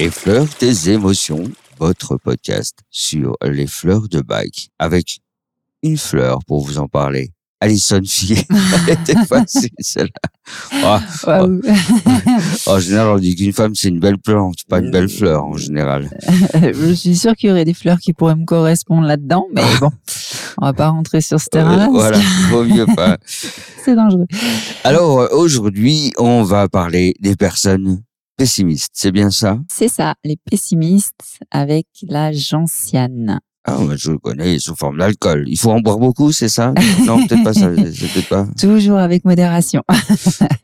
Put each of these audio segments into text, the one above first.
Effleure tes émotions, votre podcast sur les fleurs de bac avec une fleur pour vous en parler. Alison Fillet, elle était facile celle-là. Ah, Waouh. en général, on dit qu'une femme c'est une belle plante, pas une belle fleur en général. je suis sûre qu'il y aurait des fleurs qui pourraient me correspondre là-dedans, mais bon, on va pas rentrer sur ce terrain-là. Euh, voilà, vaut mieux pas. C'est dangereux. Alors euh, aujourd'hui, on va parler des personnes pessimistes. C'est bien ça? C'est ça, les pessimistes avec la gentiane. Ah, je le connais sous forme d'alcool. Il faut en boire beaucoup, c'est ça? Non, peut-être pas ça. Peut-être pas. Toujours avec modération.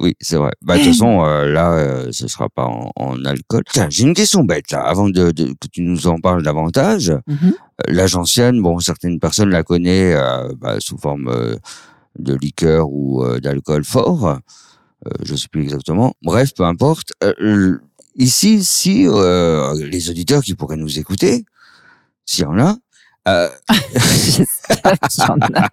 Oui, c'est vrai. Bah, de toute façon, euh, là, euh, ce sera pas en, en alcool. Tiens, j'ai une question bête là, avant de, de- que tu nous en parles davantage. La gentiane, bon, certaines personnes la connaissent euh, bah, sous forme de liqueur ou d'alcool fort. Euh, je sais plus exactement. Bref, peu importe. Euh, ici, si euh, les auditeurs qui pourraient nous écouter, s'il y en a, euh, J'espère qu'il y en a.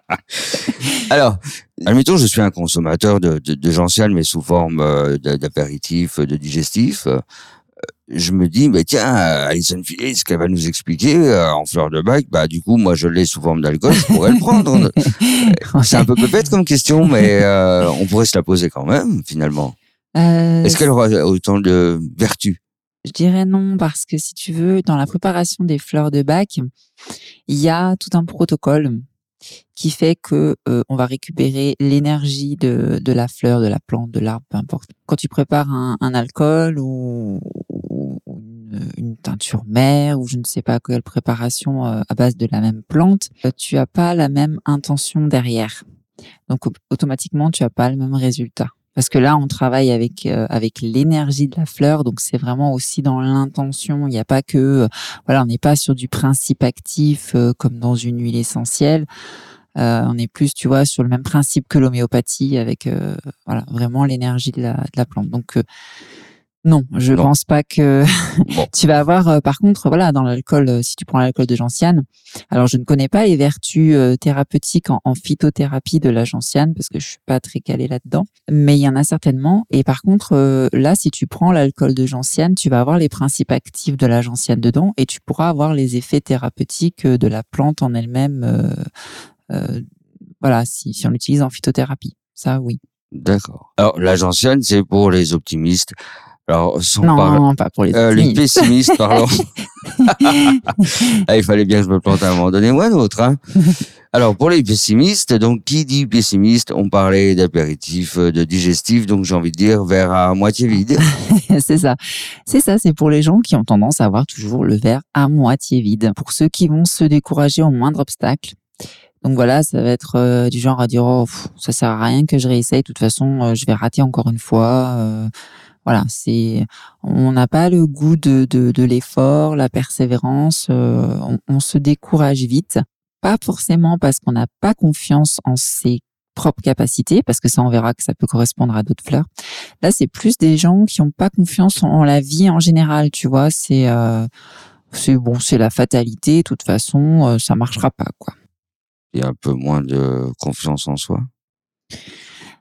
Alors, admettons, je suis un consommateur de, de, de gentiane, mais sous forme d'a- d'apéritif, de digestif. Euh, Je me dis, mais tiens, euh, Alison Fillet, ce qu'elle va nous expliquer euh, en fleur de bac, bah du coup, moi, je l'ai sous forme d'alcool, je pourrais le prendre. C'est un peu bête comme question, mais euh, on pourrait se la poser quand même, finalement. Euh, Est-ce qu'elle aura autant de vertus? Je dirais non parce que si tu veux, dans la préparation des fleurs de bac, il y a tout un protocole qui fait que euh, on va récupérer l'énergie de, de la fleur, de la plante, de l'arbre, peu importe. Quand tu prépares un, un alcool ou une, une teinture mère ou je ne sais pas quelle préparation euh, à base de la même plante, euh, tu as pas la même intention derrière. Donc au- automatiquement, tu as pas le même résultat. Parce que là, on travaille avec euh, avec l'énergie de la fleur, donc c'est vraiment aussi dans l'intention. Il n'y a pas que, euh, voilà, on n'est pas sur du principe actif euh, comme dans une huile essentielle. Euh, on est plus, tu vois, sur le même principe que l'homéopathie, avec euh, voilà vraiment l'énergie de la de la plante. Donc euh, non, je Non. pense pas que Bon. tu vas avoir. euh, par contre, voilà, dans l'alcool, euh, si tu prends l'alcool de gentiane, alors je ne connais pas les vertus euh, thérapeutiques en, en phytothérapie de la gentiane parce que je suis pas très calée là-dedans, mais il y en a certainement. Et par contre, là, si tu prends l'alcool de gentiane, tu vas avoir les principes actifs de la gentiane dedans et tu pourras avoir les effets thérapeutiques de la plante en elle-même. voilà, si, si on l'utilise en phytothérapie, ça oui. D'accord. Alors, la gentiane, c'est pour les optimistes. Alors, sans Non, parler- pas pour les. Euh, les pessimistes, pardon. ah, il fallait bien que je me plante à un moment donné ou à un autre. Hein. Alors, pour les pessimistes, donc qui dit pessimiste On parlait d'apéritif, euh, de digestif, donc j'ai envie de dire verre à moitié vide. c'est ça. C'est ça, c'est pour les gens qui ont tendance à avoir toujours le verre à moitié vide. Pour ceux qui vont se décourager au moindre obstacle. Donc voilà, ça va être euh, du genre à dire oh, pff, ça sert à rien que je réessaye, de toute façon euh, je vais rater encore une fois. euh, voilà, c'est on n'a pas le goût de, de, de l'effort, la persévérance, euh, on, on se décourage vite. Pas forcément parce qu'on n'a pas confiance en ses propres capacités, parce que ça on verra que ça peut correspondre à d'autres fleurs. Là, c'est plus des gens qui n'ont pas confiance en la vie en général, tu vois. C'est euh, c'est bon, c'est la fatalité. De toute façon, euh, ça marchera pas, quoi. Il y a un peu moins de confiance en soi?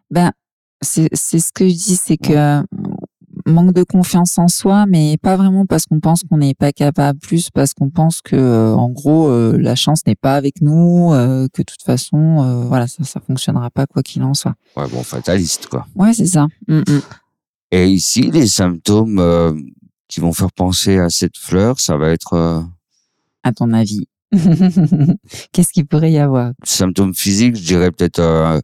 Ben, c'est c'est ce que je dis, c'est que manque de confiance en soi, mais pas vraiment parce qu'on pense qu'on n'est pas capable, plus parce qu'on pense que, euh, en gros, euh, la chance n'est pas avec nous, euh, que de toute façon, euh, voilà, ça, ça fonctionnera pas quoi qu'il en soit. Ouais, bon, fataliste, quoi. Ouais, c'est ça. Mm, mm. Et ici, les symptômes euh, qui vont faire penser à cette fleur, ça va être euh, À ton avis, qu'est-ce qu'il pourrait y avoir? Symptômes physiques, je dirais peut-être euh,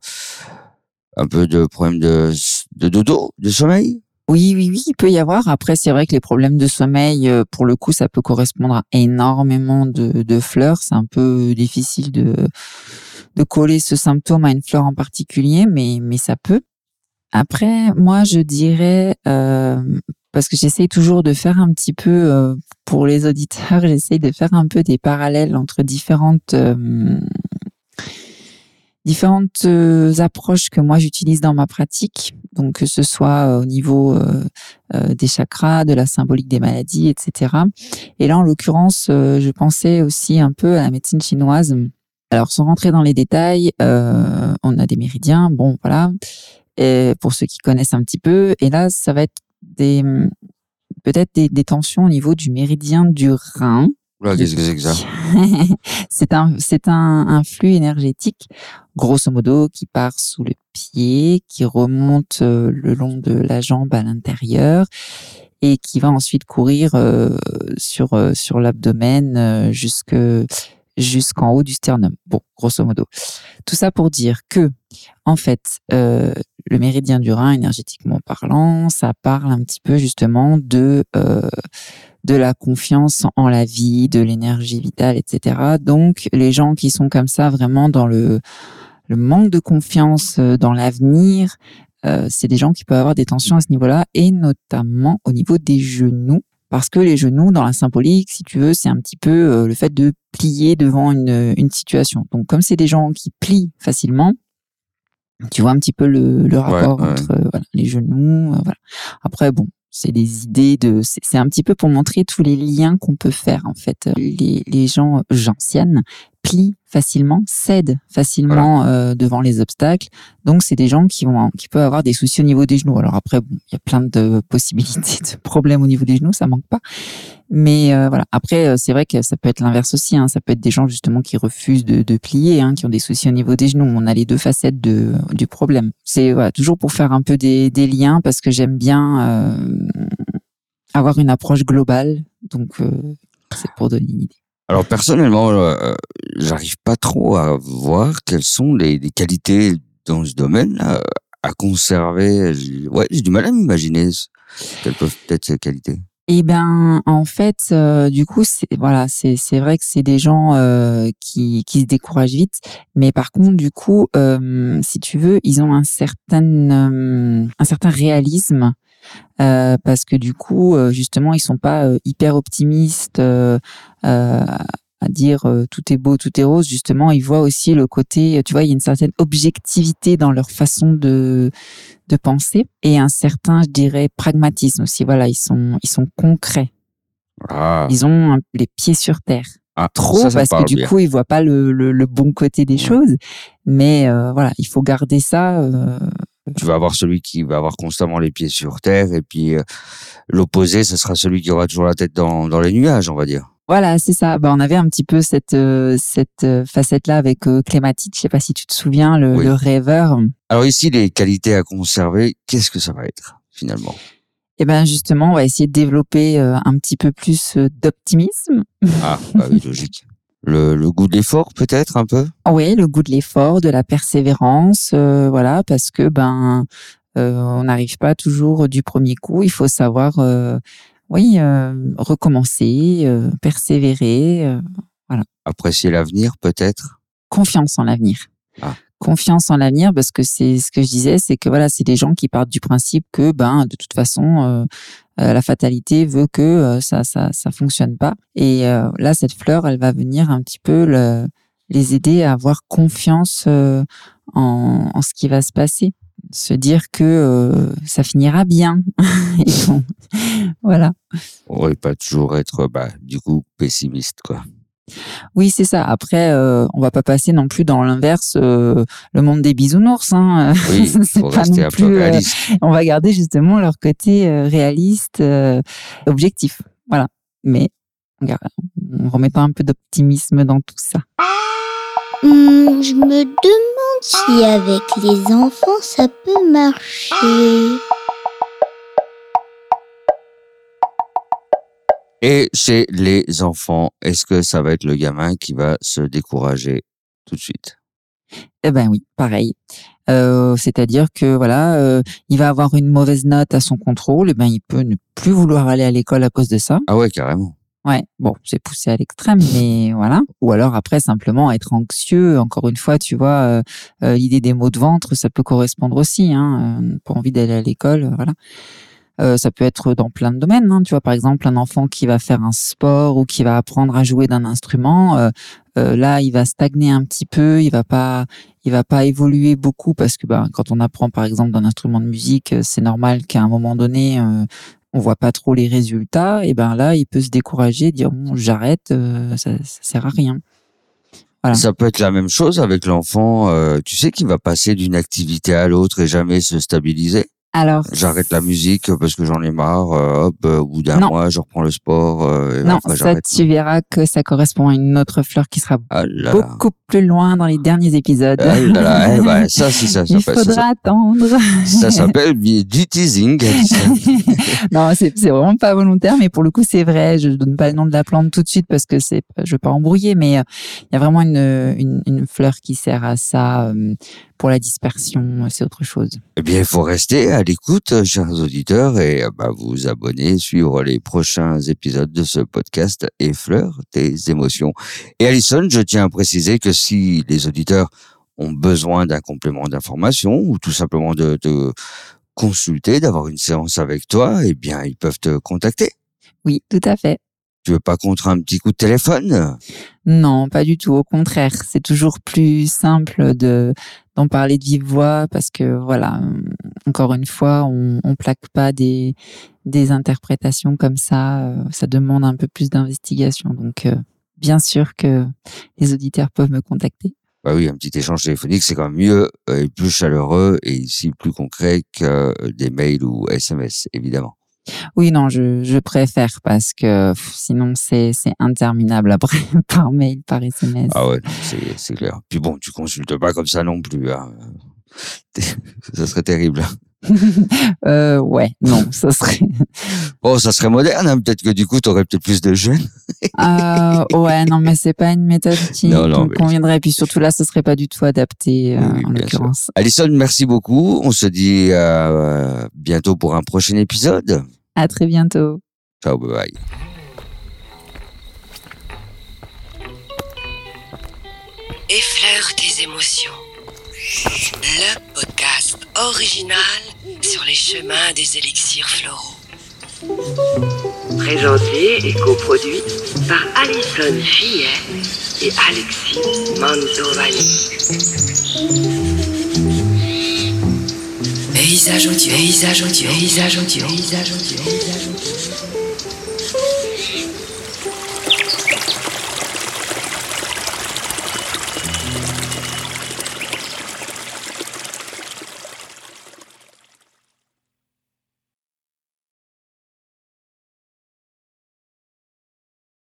un peu de problème de, de dodo, de sommeil. Oui, oui, oui, il peut y avoir. Après, c'est vrai que les problèmes de sommeil, euh, pour le coup, ça peut correspondre à énormément de, de fleurs. C'est un peu difficile de, de coller ce symptôme à une fleur en particulier, mais, mais ça peut. Après, moi, je dirais, euh, parce que j'essaye toujours de faire un petit peu, euh, pour les auditeurs, j'essaye de faire un peu des parallèles entre différentes, euh, différentes euh, approches que moi j'utilise dans ma pratique. Donc, que ce soit euh, au niveau euh, des chakras, de la symbolique des maladies, etc. Et là, en l'occurrence, je pensais aussi un peu à la médecine chinoise. Alors, sans rentrer dans les détails, on a des méridiens, bon, voilà, pour ceux qui connaissent un petit peu. Et là, ça va être des peut-être des, des tensions au niveau du méridien du rein. C'est un, c'est un, un flux énergétique, grosso modo, qui part sous le pied, qui remonte euh, le long de la jambe à l'intérieur et qui va ensuite courir euh, sur euh, sur l'abdomen euh, jusque jusqu'en haut du sternum. Bon, grosso modo. Tout ça pour dire que, en fait, euh, le méridien du rein, énergétiquement parlant, ça parle un petit peu justement de euh, de la confiance en la vie, de l'énergie vitale, etc. Donc, les gens qui sont comme ça, vraiment dans le le manque de confiance euh, dans l'avenir, euh, c'est des gens qui peuvent avoir des tensions à ce niveau-là, et notamment au niveau des genoux. Parce que les genoux, dans la symbolique, si tu veux, c'est un petit peu euh, le fait de plier devant une, une situation. Donc, comme c'est des gens qui plient facilement, tu vois un petit peu le, le rapport ouais. entre euh, voilà, les genoux. euh, voilà. Après, bon, c'est des idées de. C'est un petit peu pour montrer tous les liens qu'on peut faire en fait. Les, les gens gentianes plient facilement, cèdent facilement euh, devant les obstacles. Donc, c'est des gens qui vont qui peuvent avoir des soucis au niveau des genoux. Alors après, bon, il y a plein de possibilités de problèmes au niveau des genoux, ça manque pas. Mais euh, voilà. Après, euh, c'est vrai que ça peut être l'inverse aussi. Hein. Ça peut être des gens justement qui refusent de, de plier, hein, qui ont des soucis au niveau des genoux. On a les deux facettes de, du problème. C'est voilà, toujours pour faire un peu des, des liens parce que j'aime bien euh, avoir une approche globale. Donc, c'est pour donner une idée. Alors personnellement, euh, j'arrive pas trop à voir quelles sont les, qualités dans ce domaine-là à conserver. Ouais, j'ai du mal à m'imaginer quelles peuvent être ces qualités. Eh ben, en fait, euh, du coup, voilà, c'est vrai que c'est des gens euh, qui qui se découragent vite, mais par contre, du coup, si tu veux, ils ont un certain un certain réalisme euh, parce que du coup, euh, justement, ils sont pas euh, hyper optimistes euh, à dire tout est beau, tout est rose. Justement, ils voient aussi le côté, tu vois, il y a une certaine objectivité dans leur façon de de penser et un certain, je dirais, pragmatisme aussi. Voilà, ils sont ils sont concrets. Ah, Ils ont un- les pieds sur terre. ah, Trop ça, ça me parce que du bien. coup, ils voient pas le, le, le bon côté des Ouais. choses. Mais euh, voilà, il faut garder ça. euh, tu vas avoir celui qui va avoir constamment les pieds sur terre et puis euh, l'opposé, ce sera celui qui aura toujours la tête dans, dans les nuages, on va dire. Voilà, c'est ça. Bah, on avait un petit peu cette euh, cette euh, facette-là avec Clématite. Je sais pas si tu te souviens, le, Oui. le rêveur. Alors ici, les qualités à conserver, qu'est-ce que ça va être finalement? Et ben justement, on va essayer de développer un petit peu plus d'optimisme. Ah, bah oui, logique. Le, le goût de l'effort, peut-être un peu? Oui, le goût de l'effort, de la persévérance, euh, voilà, parce que ben euh, on n'arrive pas toujours du premier coup. Il faut savoir, euh, oui, recommencer, persévérer, euh, Apprécier l'avenir, peut-être? Confiance en l'avenir. Ah. Confiance en l'avenir, parce que c'est ce que je disais, c'est que voilà, c'est des gens qui partent du principe que ben de toute façon euh, euh, la fatalité veut que euh, ça ça ça fonctionne pas. Et là, cette fleur, elle va venir un petit peu le- les aider à avoir confiance en, ce qui va se passer, se dire que ça finira bien. Voilà. On va pas toujours être, bah, du coup, pessimiste, quoi. Oui, c'est ça. Après, euh, on va pas passer non plus dans l'inverse, euh, le monde des bisounours. Hein. Oui, C'est pas rester non plus, euh, réaliste. on va garder justement leur côté euh, réaliste, euh, objectif. Voilà. Mais on on remettant un peu d'optimisme dans tout ça. Hmm, je me demande si avec les enfants ça peut marcher. Et chez les enfants, est-ce que ça va être le gamin qui va se décourager tout de suite? Eh ben oui, pareil. Euh, C'est-à-dire que voilà, euh, il va avoir une mauvaise note à son contrôle, et ben il peut ne plus vouloir aller à l'école à cause de ça. Ah ouais, carrément. Ouais, bon, c'est poussé à l'extrême, mais voilà. Ou alors après simplement être anxieux. Encore une fois, tu vois, euh, euh, l'idée des maux de ventre, ça peut correspondre aussi. Hein, euh, pas envie d'aller à l'école, voilà. Euh, ça peut être dans plein de domaines. Hein, tu vois, par exemple, un enfant qui va faire un sport ou qui va apprendre à jouer d'un instrument, euh, euh, là, il va stagner un petit peu. Il va pas, il va pas évoluer beaucoup parce que ben, quand on apprend, par exemple, d'un instrument de musique, euh, c'est normal qu'à un moment donné, euh, on voit pas trop les résultats. Et ben là, il peut se décourager, dire bon, j'arrête, ça, ça sert à rien. Voilà. Ça peut être la même chose avec l'enfant, tu sais, qui va passer d'une activité à l'autre et jamais se stabiliser. Alors, J'arrête la musique parce que j'en ai marre. euh, hop, euh, au bout d'un mois, je reprends le sport. euh, et non, après, ça, tu verras que ça correspond à une autre fleur qui sera Ah là là. beaucoup plus loin dans les derniers épisodes. Ah là là, eh ben, ça, c'est ça. Il ça, faudra attendre. ça, s'appelle du teasing. non, c'est vraiment pas volontaire, mais pour le coup, c'est vrai. Je donne pas le nom de la plante tout de suite parce que c'est, je veux pas embrouiller, mais euh, il y a vraiment une, une, une fleur qui sert à ça pour la dispersion. C'est autre chose. Eh bien, il faut rester à l'écoute, euh, chers auditeurs, et euh, bah, vous abonner, suivre les prochains épisodes de ce podcast Effleur tes émotions. Et Alison, je tiens à préciser que si les auditeurs ont besoin d'un complément d'information ou tout simplement de te consulter, d'avoir une séance avec toi, eh bien, ils peuvent te contacter. Oui, tout à fait. Tu veux pas contre un petit coup de téléphone? Non, pas du tout. Au contraire, c'est toujours plus simple de d'en parler de vive voix parce que voilà, euh, encore une fois, on, on plaque pas des des interprétations comme ça. euh, Ça demande un peu plus d'investigation. Donc, euh, bien sûr que les auditeurs peuvent me contacter. Bah oui, un petit échange téléphonique, c'est quand même mieux et plus chaleureux et ici plus concret que des mails ou SMS, évidemment. Oui, non, je, je préfère parce que pff, sinon c'est interminable après par mail, par SMS. Ah ouais, c'est, clair. Puis bon, tu consultes pas comme ça non plus. Hein. Ça serait terrible. Euh, ouais, non, ça serait. Bon, ça serait moderne. hein. Peut-être que du coup, tu aurais peut-être plus de jeunes. Euh, ouais, non, mais c'est pas une méthode qui Non, non, me mais- conviendrait. Puis surtout là, ce serait pas du tout adapté euh, Oui, en l'occurrence. Alison, merci beaucoup. On se dit euh, bientôt pour un prochain épisode. À très bientôt. Ciao, bye bye. Effleure tes émotions. Le podcast original sur les chemins des élixirs floraux. Présenté et coproduit par Alison Fillet et Alexis Mantovani. Paysage audio, paysage audio, paysage audio, paysage audio.